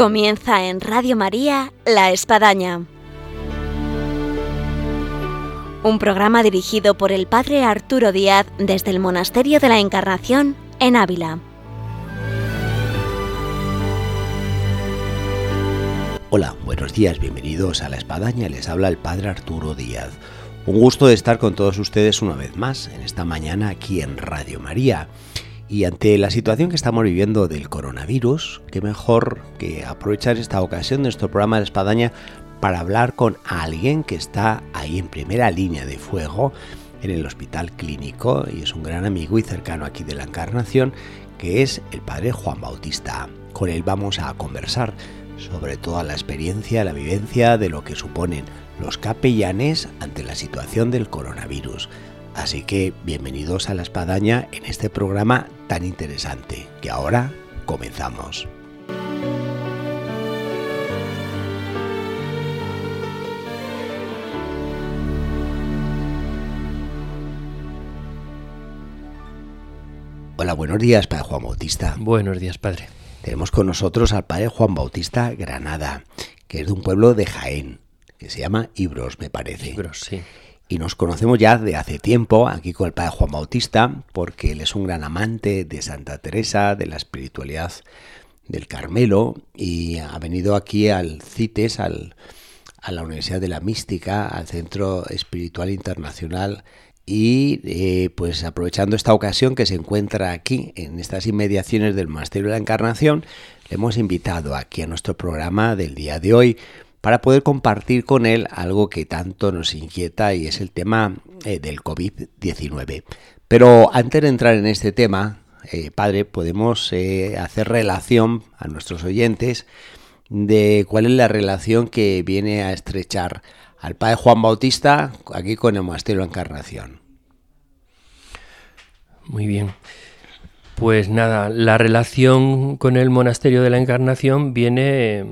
Comienza en Radio María La Espadaña. Un programa dirigido por el Padre Arturo Díaz desde el Monasterio de la Encarnación en Ávila. Hola, buenos días, bienvenidos a La Espadaña, les habla el Padre Arturo Díaz. Un gusto de estar con todos ustedes una vez más en esta mañana aquí en Radio María. Y ante la situación que estamos viviendo del coronavirus, qué mejor que aprovechar esta ocasión de nuestro programa de Espadaña para hablar con alguien que está ahí en primera línea de fuego en el hospital clínico y es un gran amigo y cercano aquí de la Encarnación, que es el padre Juan Bautista. Con él vamos a conversar sobre toda la experiencia, la vivencia de lo que suponen los capellanes ante la situación del coronavirus. Así que bienvenidos a la espadaña en este programa tan interesante que ahora comenzamos. Hola, buenos días, Padre Juan Bautista. Buenos días, Padre. Tenemos con nosotros al Padre Juan Bautista Granada, que es de un pueblo de Jaén, que se llama Ibros, me parece. Ibros, sí y nos conocemos ya de hace tiempo aquí con el padre Juan Bautista, porque él es un gran amante de Santa Teresa, de la espiritualidad del Carmelo, y ha venido aquí al CITES, al, a la Universidad de la Mística, al Centro Espiritual Internacional, y eh, pues aprovechando esta ocasión que se encuentra aquí, en estas inmediaciones del Monasterio de la Encarnación, le hemos invitado aquí a nuestro programa del día de hoy para poder compartir con él algo que tanto nos inquieta y es el tema eh, del COVID-19. Pero antes de entrar en este tema, eh, padre, podemos eh, hacer relación a nuestros oyentes de cuál es la relación que viene a estrechar al padre Juan Bautista aquí con el Monasterio Encarnación. Muy bien. Pues nada, la relación con el Monasterio de la Encarnación viene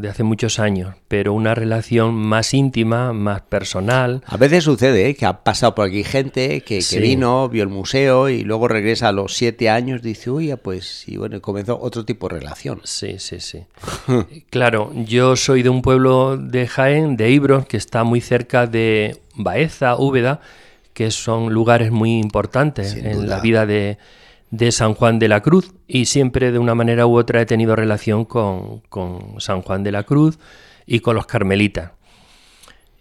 de hace muchos años, pero una relación más íntima, más personal. A veces sucede ¿eh? que ha pasado por aquí gente que, vino, vio el museo y luego regresa a los siete años, dice, uy, pues, y bueno, comenzó otro tipo de relación. Sí, sí, sí. claro, yo soy de un pueblo de Jaén, de Ibros, que está muy cerca de Baeza, Úbeda, que son lugares muy importantes en la vida de de San Juan de la Cruz y siempre de una manera u otra he tenido relación con, San Juan de la Cruz y con los carmelitas.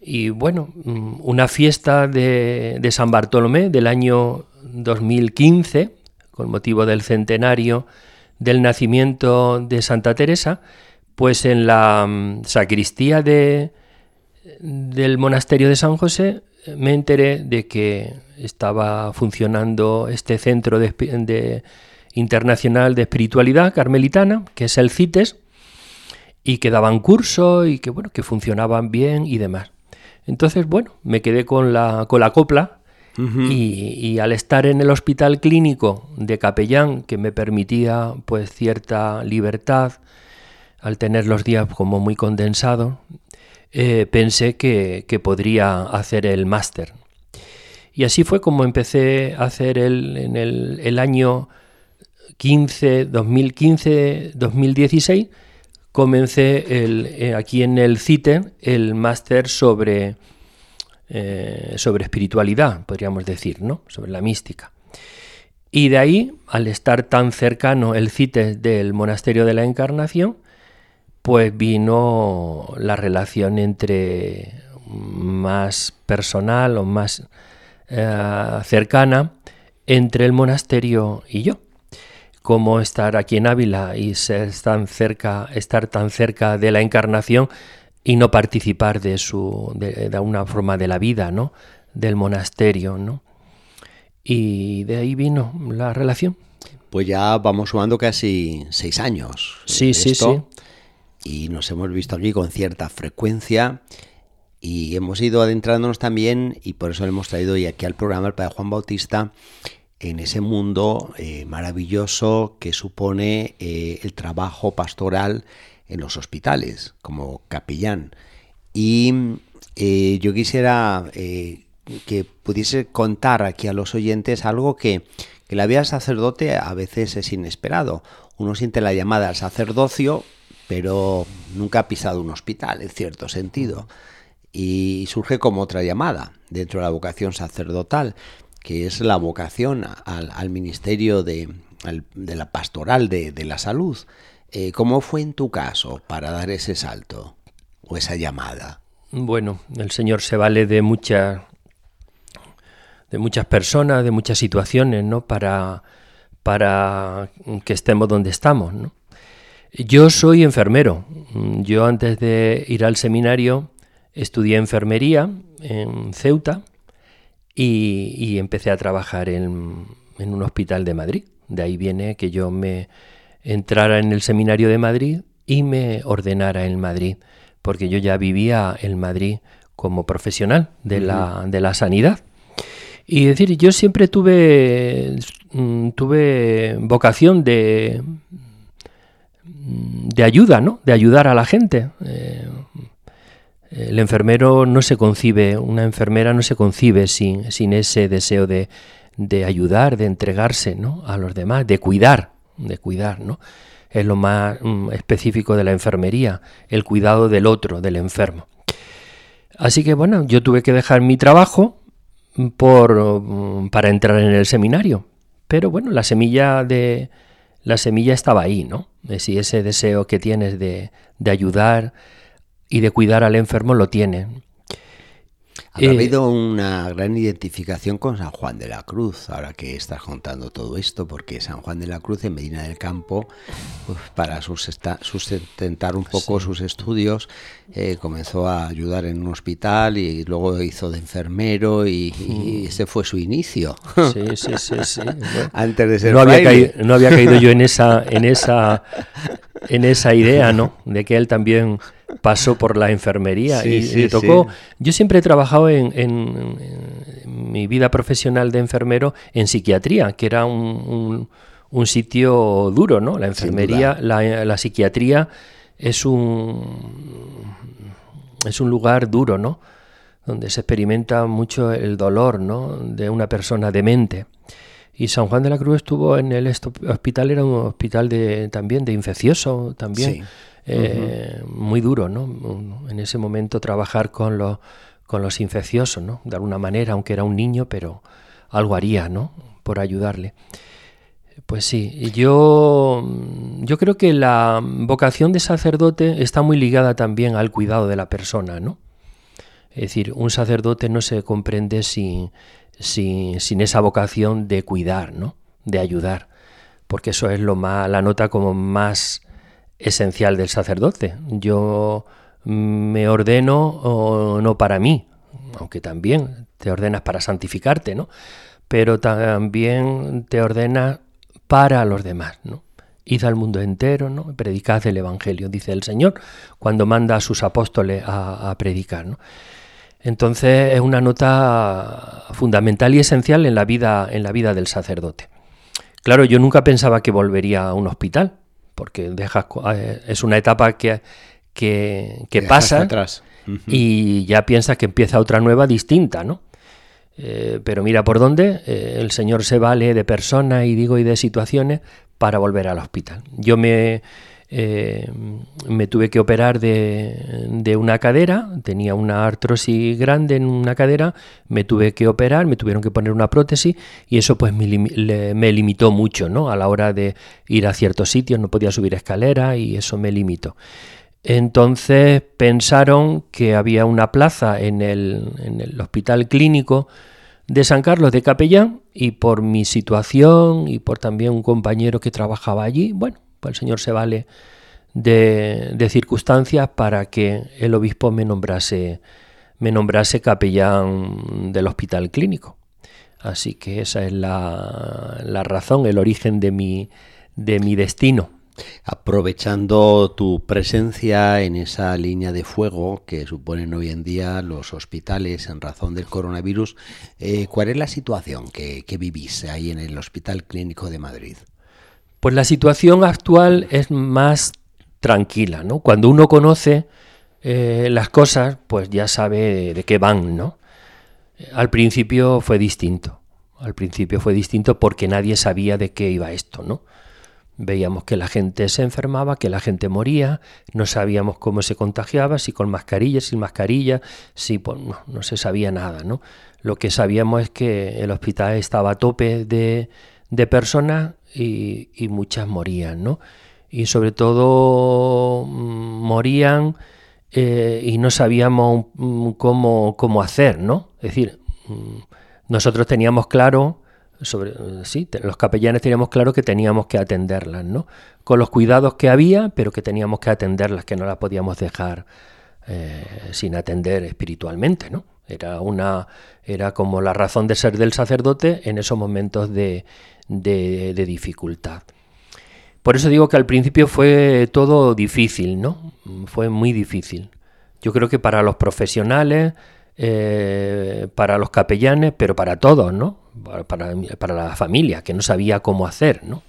Y bueno, mm, una fiesta de, de San Bartolomé del año 2015, con motivo del centenario del nacimiento de Santa Teresa, pues en la mm, sacristía de, del monasterio de San José me enteré de que estaba funcionando este centro de, internacional de espiritualidad carmelitana, que es el CITES, y que daban curso y que bueno, que funcionaban bien y demás. Entonces, bueno, me quedé con la, con la copla y, y, al estar en el hospital clínico de capellán, que me permitía pues cierta libertad, al tener los días como muy condensados, eh, pensé que, podría hacer el máster. Y así fue como empecé a hacer el, en el, año 15, 2015-2016, comencé el, eh, aquí en el CITE el máster sobre, eh, sobre espiritualidad, podríamos decir, ¿no? sobre la mística. Y de ahí, al estar tan cercano el CITE del Monasterio de la Encarnación, pues vino la relación entre más personal o más eh, cercana entre el monasterio y yo. Como estar aquí en Ávila y ser tan cerca, estar tan cerca de la encarnación y no participar de su de, de una forma de la vida, ¿no? del monasterio, ¿no? Y de ahí vino la relación. Pues ya vamos sumando casi seis años. Sí, sí, sí y nos hemos visto aquí con cierta frecuencia y hemos ido adentrándonos también, y por eso le hemos traído hoy aquí al programa el Padre Juan Bautista, en ese mundo eh, maravilloso que supone eh, el trabajo pastoral en los hospitales, como capellán. Y eh, yo quisiera que pudiese contar aquí a los oyentes algo que, que la vida sacerdote a veces es inesperado. Uno siente la llamada al sacerdocio pero nunca ha pisado un hospital, en cierto sentido. Y surge como otra llamada dentro de la vocación sacerdotal, que es la vocación al, ministerio de, la pastoral de, de la salud. Eh, ¿Cómo fue en tu caso para dar ese salto o esa llamada? Bueno, el Señor se vale de muchas de muchas personas, de muchas situaciones, ¿no? Para, para que estemos donde estamos, ¿no? Yo soy enfermero. Yo antes de ir al seminario estudié enfermería en Ceuta y, empecé a trabajar en, en, un hospital de Madrid. De ahí viene que yo me entrara en el seminario de Madrid y me ordenara en Madrid, porque yo ya vivía en Madrid como profesional de, la, de la sanidad. Y decir, yo siempre tuve, mm, tuve vocación de, de ayuda, ¿no? De ayudar a la gente. Eh, el enfermero no se concibe, una enfermera no se concibe sin, sin ese deseo de, de, ayudar, de entregarse ¿no? a los demás, de cuidar, de cuidar, ¿no? Es lo más mm, específico de la enfermería, el cuidado del otro, del enfermo. Así que bueno, yo tuve que dejar mi trabajo por, mm, para entrar en el seminario. Pero bueno, la semilla de, la semilla estaba ahí, ¿no? Si ese deseo que tienes de, de ayudar y de cuidar al enfermo lo tienes. Ha eh, habido una gran identificación con San Juan de la Cruz, ahora que estás contando todo esto, porque San Juan de la Cruz en Medina del Campo, pues, para sustentar un poco sus estudios, eh, comenzó a ayudar en un hospital y luego hizo de enfermero y, mm. ese fue su inicio. Sí, sí, sí. sí. Antes de ser no había, caído, no había caído yo en esa, en esa, en esa idea, ¿no? De que él también pasó por la enfermería y le tocó. Yo siempre he trabajado en, mi vida profesional de enfermero en psiquiatría, que era un, un, sitio duro, ¿no? La enfermería, la, la, psiquiatría es un es un lugar duro, ¿no? Donde se experimenta mucho el dolor, ¿no? De una persona demente. Y San Juan de la Cruz estuvo en el hospital, era un hospital de, también de infeccioso, también. Eh, muy duro, ¿no? En ese momento trabajar con los, con los infecciosos, ¿no? De alguna manera, aunque era un niño, pero algo haría, ¿no? Por ayudarle. Pues sí, yo, yo creo que la vocación de sacerdote está muy ligada también al cuidado de la persona, ¿no? Es decir, un sacerdote no se comprende sin, sin, sin esa vocación de cuidar, ¿no? De ayudar, porque eso es lo más, la nota como más esencial del sacerdote. Yo me ordeno no para mí, aunque también te ordenas para santificarte, ¿no? Pero también te ordenas para los demás, ¿no? Id al mundo entero, ¿no? Predicad el Evangelio, dice el Señor, cuando manda a sus apóstoles a, predicar, ¿no? Entonces es una nota fundamental y esencial en la vida, en la vida del sacerdote. Claro, yo nunca pensaba que volvería a un hospital, porque dejas, eh, es una etapa que, que, pasa atrás. y ya piensas que empieza otra nueva distinta, ¿no? Eh, pero mira por dónde eh, el Señor se vale de personas y digo y de situaciones para volver al hospital. Yo me, eh, me tuve que operar de, una cadera, tenía una artrosis grande en una cadera, me tuve que operar, me tuvieron que poner una prótesis y eso pues me, limitó mucho ¿no? a la hora de ir a ciertos sitios, no podía subir escaleras y eso me limitó. Entonces pensaron que había una plaza en el, en el hospital clínico de San Carlos de Capellán y por mi situación y por también un compañero que trabajaba allí, bueno, el Señor se vale de, circunstancias para que el obispo me nombrase, me nombrase capellán del hospital clínico. Así que esa es la, razón, el origen de mi, de mi destino. Aprovechando tu presencia en esa línea de fuego que suponen hoy en día los hospitales en razón del coronavirus, eh, ¿cuál es la situación que, que vivís ahí en el Hospital Clínico de Madrid? Pues la situación actual es más tranquila, ¿no? Cuando uno conoce eh, las cosas, pues ya sabe de qué van, ¿no? Al principio fue distinto. Al principio fue distinto porque nadie sabía de qué iba esto, ¿no? Veíamos que la gente se enfermaba, que la gente moría, no sabíamos cómo se contagiaba, si con mascarilla, sin mascarilla, si pues, no, se sabía nada, ¿no? Lo que sabíamos es que el hospital estaba a tope de, de personas y, muchas morían, ¿no? Y sobre todo mm, morían eh, y no sabíamos cómo, cómo hacer, ¿no? Es decir, mm, nosotros teníamos claro sobre sí, los capellanes teníamos claro que teníamos que atenderlas, ¿no? Con los cuidados que había, pero que teníamos que atenderlas, que no las podíamos dejar eh, sin atender espiritualmente, ¿no? Era una era como la razón de ser del sacerdote en esos momentos de, de, dificultad. Por eso digo que al principio fue todo difícil, ¿no? Fue muy difícil. Yo creo que para los profesionales, eh, para los capellanes, pero para todos, ¿no? Para, para, la familia, que no sabía cómo hacer, ¿no?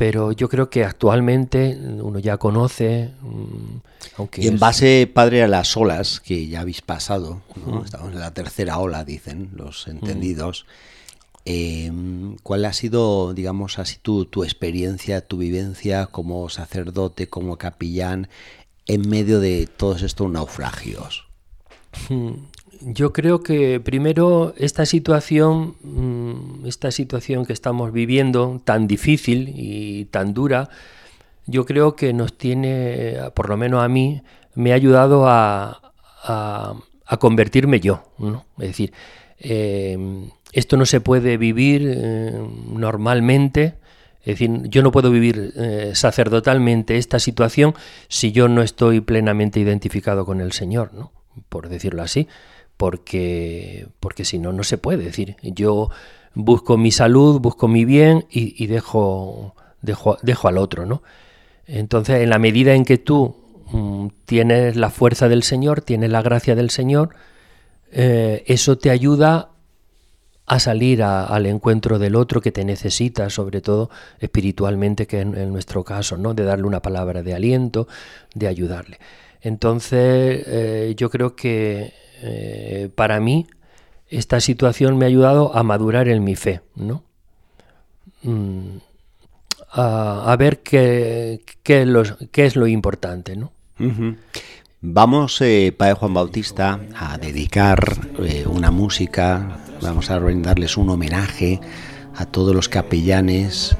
Pero yo creo que actualmente uno ya conoce. Mm, aunque y en base, padre, a las olas que ya habéis pasado, estamos en la tercera ola, dicen los entendidos. Em, ¿Cuál ha sido, digamos así, tu, tu experiencia, tu vivencia como sacerdote, como capellán, en medio de todos estos naufragios? Yo creo que primero esta situación, mm, esta situación que estamos viviendo tan difícil y tan dura, yo creo que nos tiene, por lo menos a mí, me ha ayudado a, convertirme yo. Es decir, em, esto no se puede vivir eh, normalmente. Es decir, yo no puedo vivir eh, sacerdotalmente esta situación si yo no estoy plenamente identificado con el Señor, ¿no? por decirlo así, porque, porque si no, no se puede. decir, yo busco mi salud, busco mi bien y, dejo, dejo, dejo, al otro, ¿no? Entonces, en la medida en que tú mm, tienes la fuerza del Señor, tienes la gracia del Señor, eh, eso te ayuda a salir al encuentro del otro que te necesita, sobre todo espiritualmente, que en, en nuestro caso, ¿no? De darle una palabra de aliento, de ayudarle. Entonces, eh, yo creo que eh, para mí esta situación me ha ayudado a madurar en mi fe, ¿no? Mm, a, ver qué, qué, es lo, importante, ¿no? Vamos, eh, Padre Juan Bautista, a dedicar una música, vamos a brindarles un homenaje a todos los capellanes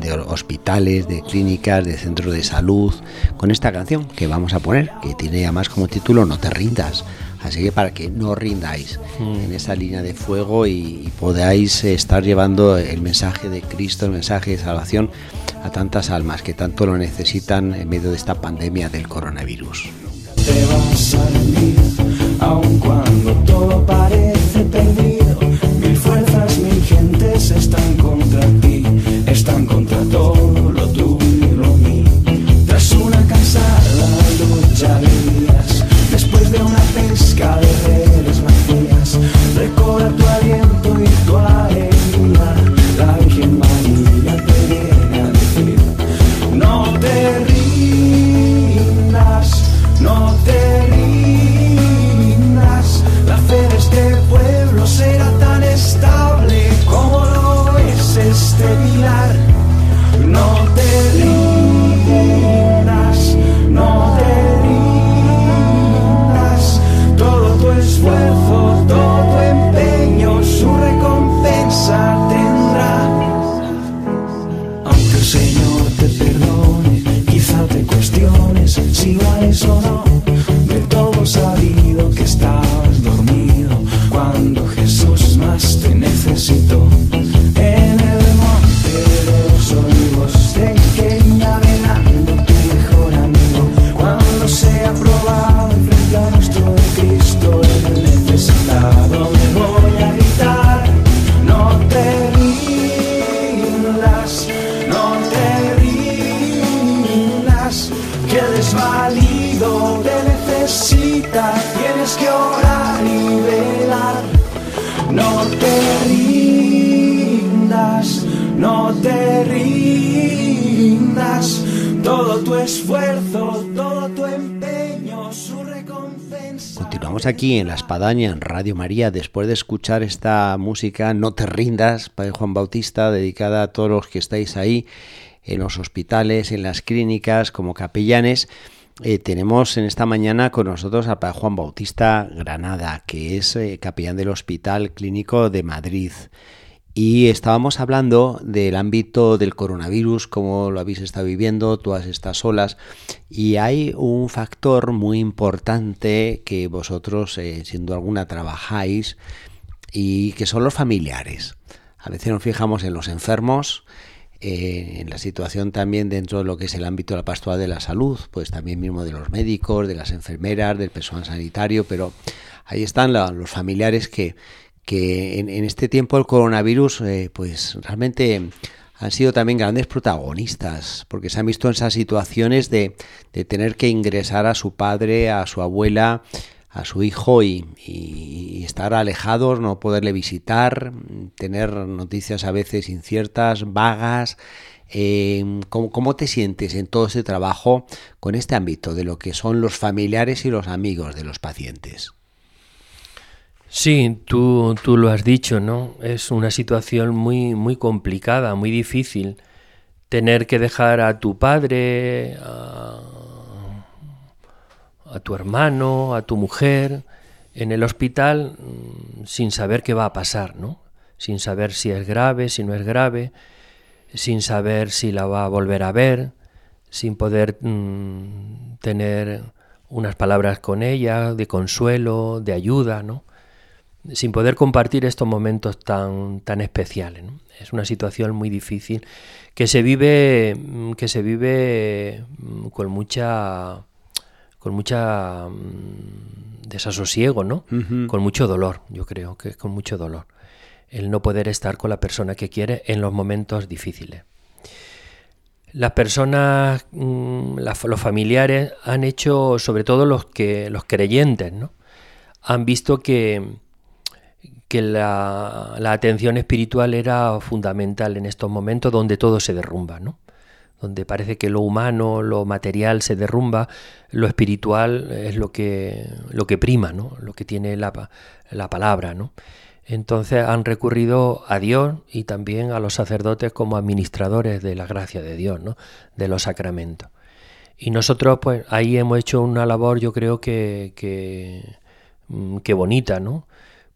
de hospitales, de clínicas, de centros de salud, con esta canción que vamos a poner, que tiene además como título No te rindas. Así que para que no rindáis mm. en esa línea de fuego y, podáis estar llevando el mensaje de Cristo, el mensaje de salvación a tantas almas que tanto lo necesitan en medio de esta pandemia del coronavirus. Te vas a aun cuando todo parece perdido, mil fuerzas, mil gentes están Aquí en La Espadaña, en Radio María, después de escuchar esta música No te rindas, Padre Juan Bautista, dedicada a todos los que estáis ahí en los hospitales, en las clínicas, como capellanes. Eh, tenemos en esta mañana con nosotros al Padre Juan Bautista Granada, que es eh, capellán del Hospital Clínico de Madrid. Y estábamos hablando del ámbito del coronavirus, cómo lo habéis estado viviendo todas estas olas. Y hay un factor muy importante que vosotros, eh, siendo alguna, trabajáis y que son los familiares. A veces nos fijamos en los enfermos, eh, en la situación también dentro de lo que es el ámbito de la pastoral de la salud, pues también mismo de los médicos, de las enfermeras, del personal sanitario, pero ahí están los familiares que que en, este tiempo el coronavirus, eh, pues realmente han sido también grandes protagonistas, porque se han visto en esas situaciones de, tener que ingresar a su padre, a su abuela, a su hijo y, estar alejados, no poderle visitar, tener noticias a veces inciertas, vagas. Eh, ¿cómo, ¿Cómo te sientes en todo ese trabajo con este ámbito de lo que son los familiares y los amigos de los pacientes? Sí, tú, tú lo has dicho, ¿no? Es una situación muy, muy complicada, muy difícil. Tener que dejar a tu padre, a, tu hermano, a tu mujer en el hospital mm, sin saber qué va a pasar, ¿no? Sin saber si es grave, si no es grave, sin saber si la va a volver a ver, sin poder mm, tener unas palabras con ella de consuelo, de ayuda, ¿no? Sin poder compartir estos momentos tan, tan especiales. Es una situación muy difícil que se vive, mm, que se vive mm, con mucha con mucha mm, desasosiego, ¿no? Con mucho dolor, yo creo que es con mucho dolor. El no poder estar con la persona que quiere en los momentos difíciles. Las personas, los familiares han hecho, sobre todo los que los creyentes, ¿no? Han visto que, que la, atención espiritual era fundamental en estos momentos donde todo se derrumba, ¿no? donde parece que lo humano, lo material se derrumba, lo espiritual es lo que, lo que prima, ¿no? lo que tiene la, la palabra. ¿no? Entonces han recurrido a Dios y también a los sacerdotes como administradores de la gracia de Dios, ¿no? de los sacramentos. Y nosotros pues ahí hemos hecho una labor yo creo que, que, mm, que bonita, ¿no?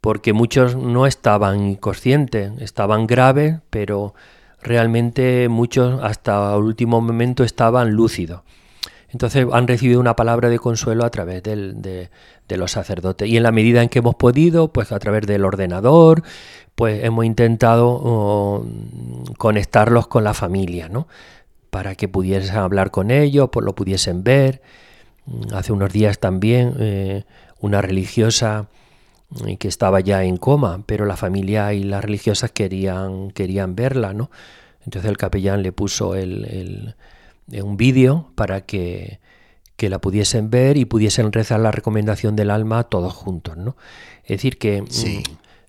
Porque muchos no estaban inconscientes, estaban graves, pero realmente muchos hasta el último momento estaban lúcidos. Entonces han recibido una palabra de consuelo a través de, los sacerdotes. Y en la medida en que hemos podido, pues a través del ordenador, pues hemos intentado conectarlos con la familia, ¿no? Para que pudiesen hablar con ellos, pues lo pudiesen ver. Hace unos días también eh, una religiosa que estaba ya en coma, pero la familia y las religiosas querían, querían verla, ¿no? Entonces el capellán le puso el, un vídeo para que, que, la pudiesen ver y pudiesen rezar la recomendación del alma todos juntos, ¿no? Es decir, que mm,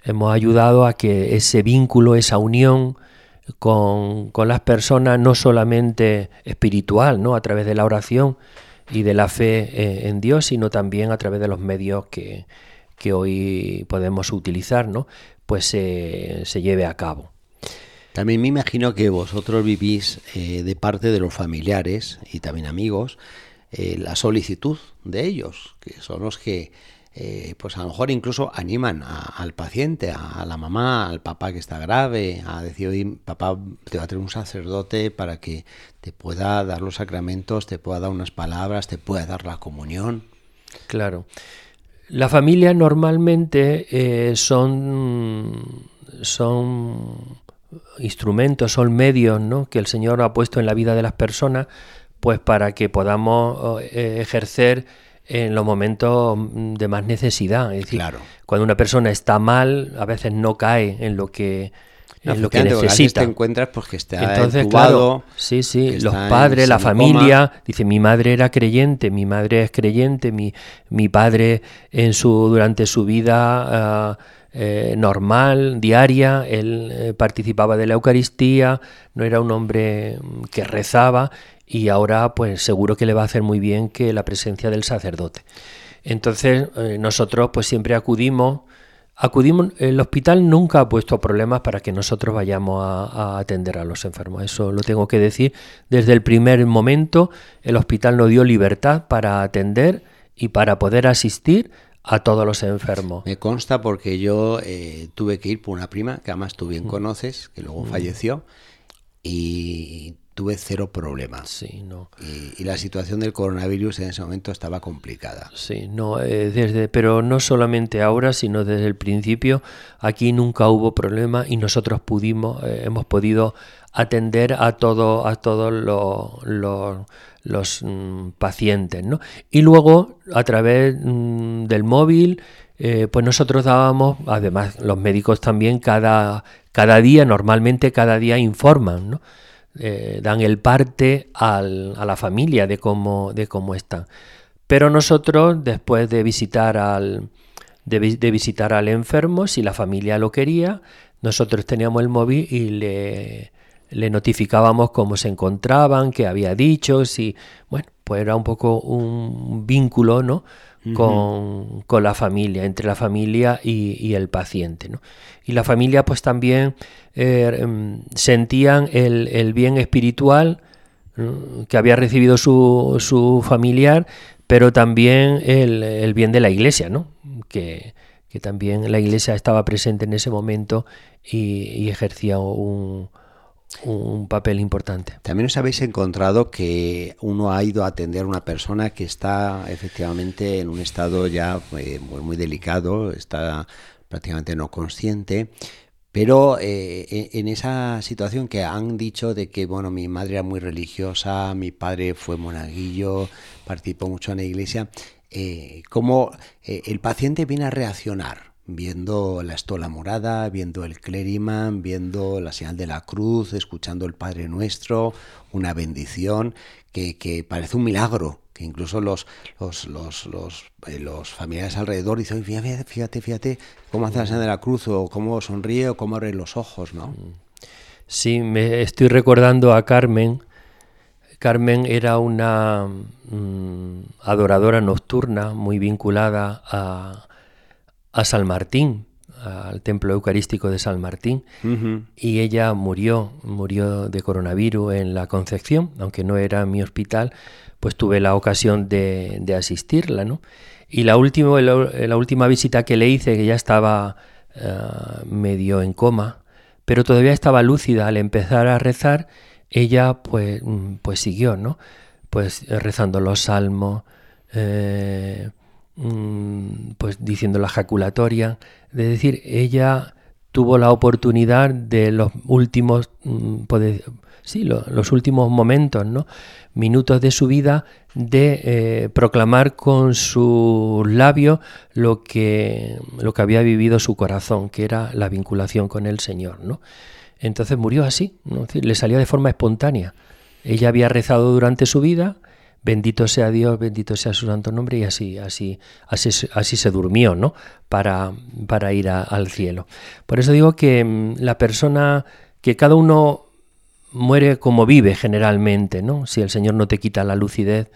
hemos ayudado a que ese vínculo, esa unión con, con, las personas, no solamente espiritual, ¿no? A través de la oración y de la fe eh, en Dios, sino también a través de los medios que, que hoy podemos utilizar, ¿no? pues se lleve a cabo. También me imagino que vosotros vivís eh, de parte de los familiares y también amigos eh, la solicitud de ellos, que son los que eh, pues a lo mejor incluso animan al paciente, a, la mamá, al papá que está grave, a decir, oye, papá, te va a tener un sacerdote para que te pueda dar los sacramentos, te pueda dar unas palabras, te pueda dar la comunión. Claro. La familia normalmente eh, son, son instrumentos, son medios ¿no? que el Señor ha puesto en la vida de las personas pues para que podamos eh, ejercer en los momentos de más necesidad. Es decir, cuando una persona está mal, a veces no cae en lo que lo que necesita. te encuentras pues que está Entonces, claro, sí, sí, los padres, la familia, dice, mi madre era creyente, mi madre es creyente, mi, mi padre en su durante su vida ah, eh, normal, diaria, él eh, participaba de la Eucaristía, no era un hombre mm, que rezaba y ahora pues seguro que le va a hacer muy bien que la presencia del sacerdote. Entonces eh, nosotros pues siempre acudimos, acudimos, el hospital nunca ha puesto problemas para que nosotros vayamos a, atender a los enfermos, eso lo tengo que decir. Desde el primer momento el hospital nos dio libertad para atender y para poder asistir a todos los enfermos. Me consta porque yo eh, tuve que ir por una prima, que además tú bien mm. conoces, que luego mm. falleció, y tuve cero problemas. Sí, no. Y, la situación del coronavirus en ese momento estaba complicada. Sí, no, eh, desde, pero no solamente ahora, sino desde el principio. Aquí nunca hubo problema y nosotros pudimos, eh, hemos podido atender a todo, a todos los los mm, pacientes. ¿no? Y luego, a través mm, del móvil, eh, pues nosotros dábamos, además los médicos también cada, cada día, normalmente cada día informan, ¿no? Eh, dan el parte al, a la familia de cómo, de cómo están. Pero nosotros, después de visitar al, de, de visitar al enfermo, si la familia lo quería, nosotros teníamos el móvil y le, le notificábamos cómo se encontraban, qué había dicho, si, bueno, pues era un poco un vínculo, ¿no? Con, la familia, entre la familia y, el paciente. ¿no? Y la familia pues también eh, em, sentían el, bien espiritual que había recibido su, su familiar, pero también el, bien de la iglesia, ¿no? que, que, también la iglesia estaba presente en ese momento y ejercía un, un papel importante. También os habéis encontrado que uno ha ido a atender a una persona que está efectivamente en un estado ya eh, muy, delicado, está prácticamente no consciente, pero eh, en esa situación que han dicho de que, bueno, mi madre era muy religiosa, mi padre fue monaguillo, participó mucho en la iglesia, eh, ¿cómo el paciente viene a reaccionar? Viendo la estola morada, viendo el clériman, viendo la señal de la cruz, escuchando el Padre Nuestro, una bendición que, parece un milagro, que incluso los, los, los, los, eh, familiares alrededor dicen, fíjate, fíjate, fíjate cómo hace la señal de la cruz, o cómo sonríe, o cómo abre los ojos, ¿no? Sí, me estoy recordando a Carmen. Carmen era una mm, adoradora nocturna muy vinculada a, a San Martín, al templo eucarístico de San Martín, y ella murió, murió de coronavirus en la Concepción, aunque no era mi hospital, pues tuve la ocasión de, asistirla, ¿no? Y la, última, la, última visita que le hice, que ya estaba eh, medio en coma, pero todavía estaba lúcida al empezar a rezar, ella pues, mm, pues siguió, ¿no? Pues rezando los salmos, eh, pues diciendo la jaculatoria, de decir, ella tuvo la oportunidad de los últimos, mm, sí, los últimos momentos, ¿no? minutos de su vida, de eh, proclamar con sus labios lo que, lo que había vivido su corazón, que era la vinculación con el Señor. ¿no? Entonces murió así, le salía de forma espontánea. Ella había rezado durante su vida, bendito sea Dios, bendito sea su santo nombre, y así, así, así, se durmió, ¿no? Para, para ir al cielo. Por eso digo que mm, la persona, que cada uno muere como vive generalmente, ¿no? Si el Señor no te quita la lucidez,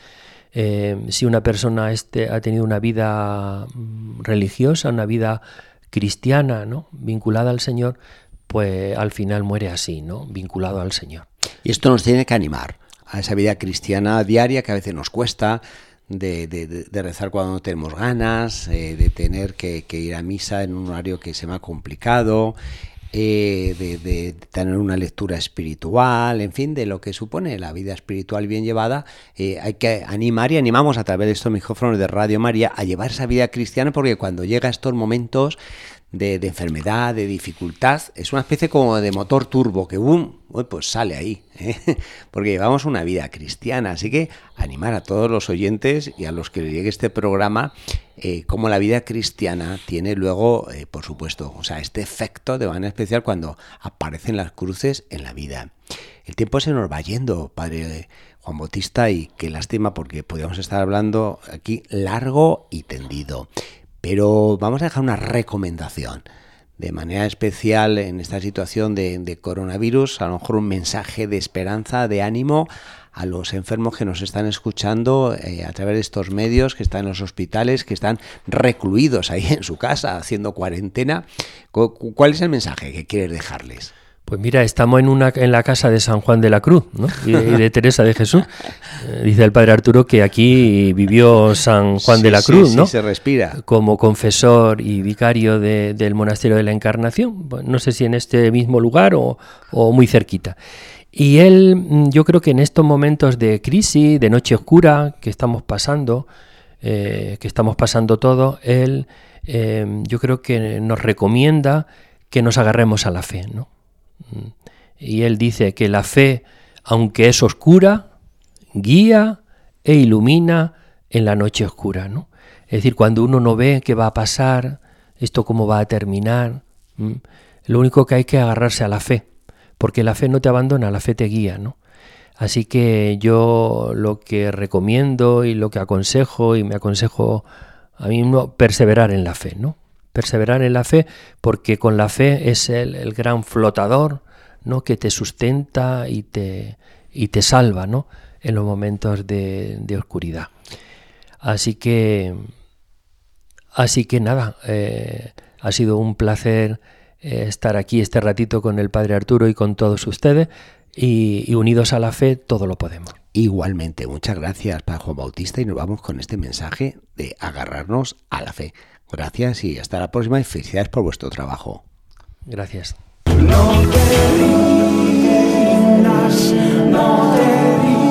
eh, si una persona este, ha tenido una vida mm, religiosa, una vida cristiana, ¿no? Vinculada al Señor, pues al final muere así, ¿no? Vinculado al Señor. Y esto nos tiene que animar a esa vida cristiana diaria que a veces nos cuesta, de, rezar cuando no tenemos ganas, eh, de tener que, ir a misa en un horario que se me ha complicado, eh, de, tener una lectura espiritual, en fin, de lo que supone la vida espiritual bien llevada, eh, hay que animar y animamos a través de estos micrófonos de Radio María a llevar esa vida cristiana porque cuando llega estos momentos de, enfermedad, de dificultad, es una especie como de motor turbo que boom, pues sale ahí, ¿eh? porque llevamos una vida cristiana, así que animar a todos los oyentes y a los que llegue este programa, eh, como la vida cristiana tiene luego, eh, por supuesto, o sea, este efecto de manera especial cuando aparecen las cruces en la vida. El tiempo se nos va yendo, padre Juan Bautista, y qué lástima porque podríamos estar hablando aquí largo y tendido. Pero vamos a dejar una recomendación de manera especial en esta situación de, coronavirus, a lo mejor un mensaje de esperanza, de ánimo a los enfermos que nos están escuchando eh, a través de estos medios, que están en los hospitales, que están recluidos ahí en su casa haciendo cuarentena. ¿Cuál es el mensaje que quieres dejarles? Pues mira, estamos en, una, en la casa de San Juan de la Cruz ¿no? y, de, Teresa de Jesús. Eh, dice el padre Arturo que aquí vivió San Juan de la Cruz, sí, ¿no? se respira. Como confesor y vicario del monasterio de la Encarnación. no sé si en este mismo lugar o, muy cerquita. Y él, mm, yo creo que en estos momentos de crisis, de noche oscura que estamos pasando, eh, que estamos pasando todo, él, eh, yo creo que nos recomienda que nos agarremos a la fe, ¿no? Y él dice que la fe, aunque es oscura, guía e ilumina en la noche oscura. ¿no? Es decir, cuando uno no ve qué va a pasar, esto cómo va a terminar, lo único que hay que agarrarse a la fe, porque la fe no te abandona, la fe te guía. ¿no? Así que yo lo que recomiendo y lo que aconsejo, y me aconsejo a mí mismo, perseverar en la fe, ¿no? Perseverar en la fe, porque con la fe es el, gran flotador ¿no? que te sustenta y te, y te salva ¿no? en los momentos de, oscuridad. Así que, así que nada, eh, ha sido un placer eh, estar aquí este ratito con el Padre Arturo y con todos ustedes. Y, unidos a la fe, todo lo podemos. Igualmente, muchas gracias, Juan Bautista, y nos vamos con este mensaje de agarrarnos a la fe. Gracias y hasta la próxima y felicidades por vuestro trabajo. Gracias. No te rindas, no te rindas,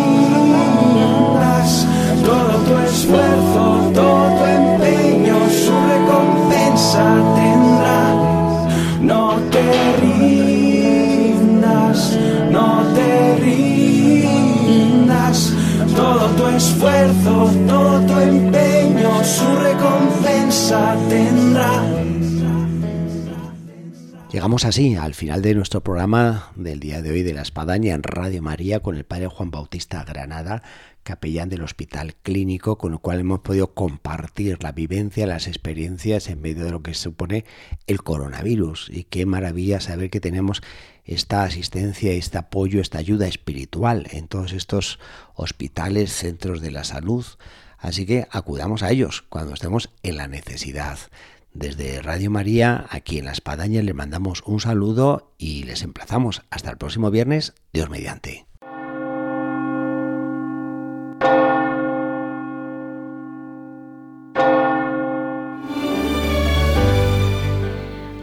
Llegamos así al final de nuestro programa del día de hoy de la Espadaña en Radio María con el padre Juan Bautista Granada, capellán del Hospital Clínico, con el cual hemos podido compartir la vivencia, las experiencias en medio de lo que supone el coronavirus. Y qué maravilla saber que tenemos esta asistencia, este apoyo, esta ayuda espiritual en todos estos hospitales, centros de la salud. Así que acudamos a ellos cuando estemos en la necesidad. Desde Radio María, aquí en La Espadaña, le mandamos un saludo y les emplazamos hasta el próximo viernes, Dios mediante.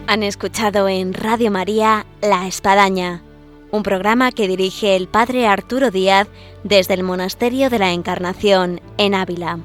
Han escuchado en Radio María La Espadaña, un programa que dirige el Padre Arturo Díaz desde el Monasterio de la Encarnación en Ávila.